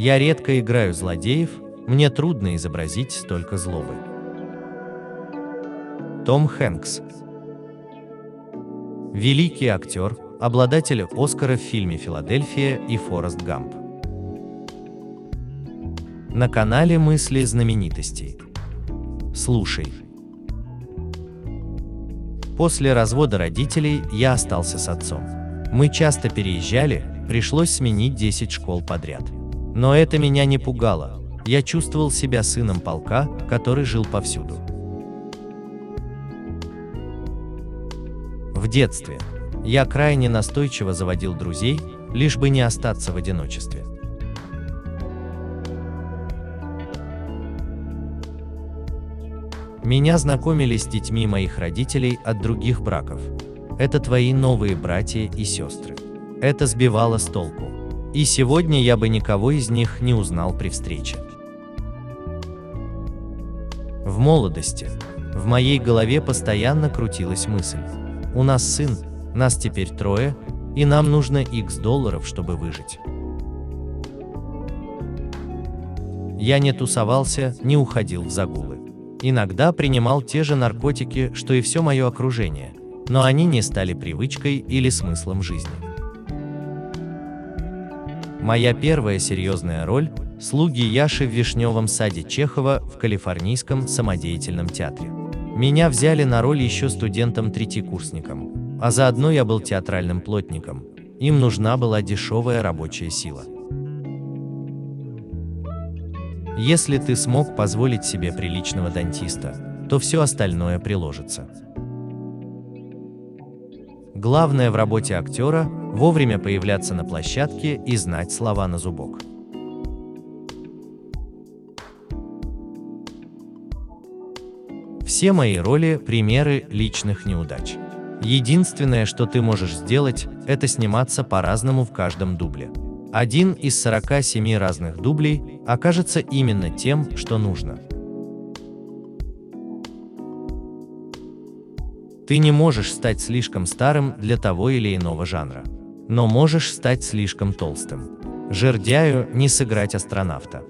Я редко играю злодеев, мне трудно изобразить столько злобы. Том Хэнкс Великий актер, обладатель Оскара в фильме «Филадельфия» и «Форест Гамп». На канале «Мысли знаменитостей». Слушай. После развода родителей я остался с отцом. Мы часто переезжали, пришлось сменить 10 школ подряд. Но это меня не пугало. Я чувствовал себя сыном полка, который жил повсюду. В детстве я крайне настойчиво заводил друзей, лишь бы не остаться в одиночестве. Меня знакомили с детьми моих родителей от других браков. Это твои новые братья и сестры. Это сбивало с толку. И сегодня я бы никого из них не узнал при встрече. В молодости в моей голове постоянно крутилась мысль. У нас сын, нас теперь трое, и нам нужно x долларов, чтобы выжить. Я не тусовался, не уходил в загулы. Иногда принимал те же наркотики, что и все мое окружение, но они не стали привычкой или смыслом жизни. Моя первая серьезная роль – слуги Яши в Вишневом саде Чехова в Калифорнийском самодеятельном театре. Меня взяли на роль еще студентом-третьекурсником, а заодно я был театральным плотником. Им нужна была дешевая рабочая сила. Если ты смог позволить себе приличного дантиста, то все остальное приложится. Главное в работе актера – вовремя появляться на площадке и знать слова на зубок. Все мои роли – примеры личных неудач. Единственное, что ты можешь сделать, это сниматься по-разному в каждом дубле. Один из 47 разных дублей окажется именно тем, что нужно. Ты не можешь стать слишком старым для того или иного жанра, но можешь стать слишком толстым. Жердяю не сыграть астронавта.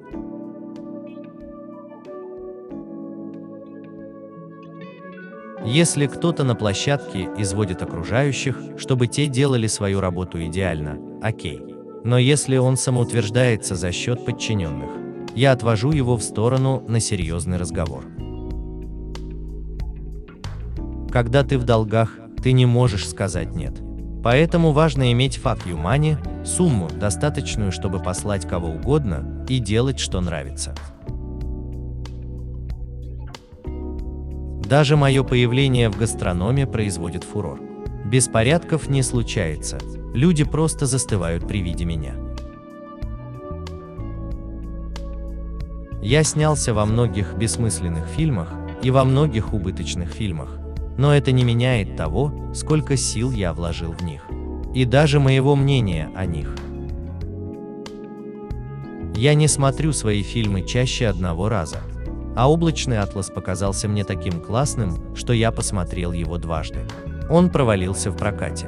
Если кто-то на площадке изводит окружающих, чтобы те делали свою работу идеально, окей. Но если он самоутверждается за счет подчиненных, я отвожу его в сторону на серьезный разговор. Когда ты в долгах, ты не можешь сказать «нет». Поэтому важно иметь fuck you сумму, достаточную, чтобы послать кого угодно, и делать, что нравится. Даже мое появление в гастрономе производит фурор. Беспорядков не случается, люди просто застывают при виде меня. Я снялся во многих бессмысленных фильмах и во многих убыточных фильмах, но это не меняет того, сколько сил я вложил в них. И даже моего мнения о них. Я не смотрю свои фильмы чаще одного раза. А «Облачный атлас» показался мне таким классным, что я посмотрел его дважды. Он провалился в прокате.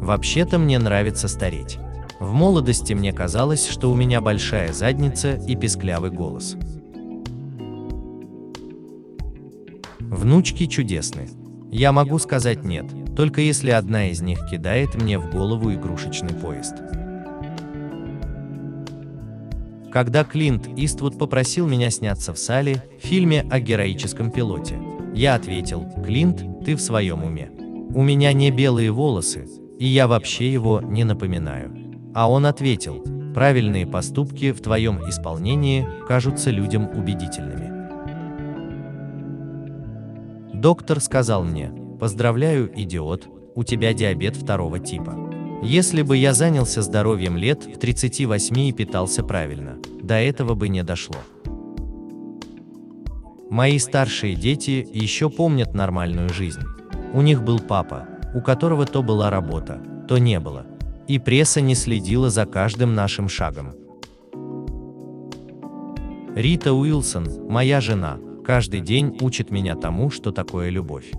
Вообще-то мне нравится стареть. В молодости мне казалось, что у меня большая задница и песклявый голос. Внучки чудесны. Я могу сказать нет, только если одна из них кидает мне в голову игрушечный поезд. Когда Клинт Иствуд попросил меня сняться в сале в фильме о героическом пилоте, я ответил, Клинт, ты в своем уме. У меня не белые волосы, и я вообще его не напоминаю. А он ответил, правильные поступки в твоем исполнении кажутся людям убедительными. Доктор сказал мне, поздравляю, идиот, у тебя диабет второго типа. Если бы я занялся здоровьем лет в 38 и питался правильно, до этого бы не дошло. Мои старшие дети еще помнят нормальную жизнь. У них был папа, у которого то была работа, то не было. И пресса не следила за каждым нашим шагом. Рита Уилсон, моя жена, каждый день учит меня тому, что такое любовь.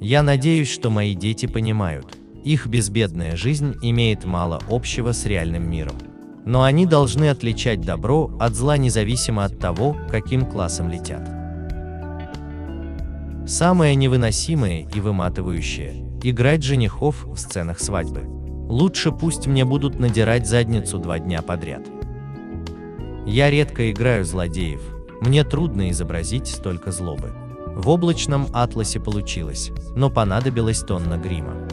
Я надеюсь, что мои дети понимают, Их безбедная жизнь имеет мало общего с реальным миром. Но они должны отличать добро от зла независимо от того, каким классом летят. Самое невыносимое и выматывающее – играть женихов в сценах свадьбы. Лучше пусть мне будут надирать задницу два дня подряд. Я редко играю злодеев, мне трудно изобразить столько злобы. В облачном атласе получилось, но понадобилась тонна грима.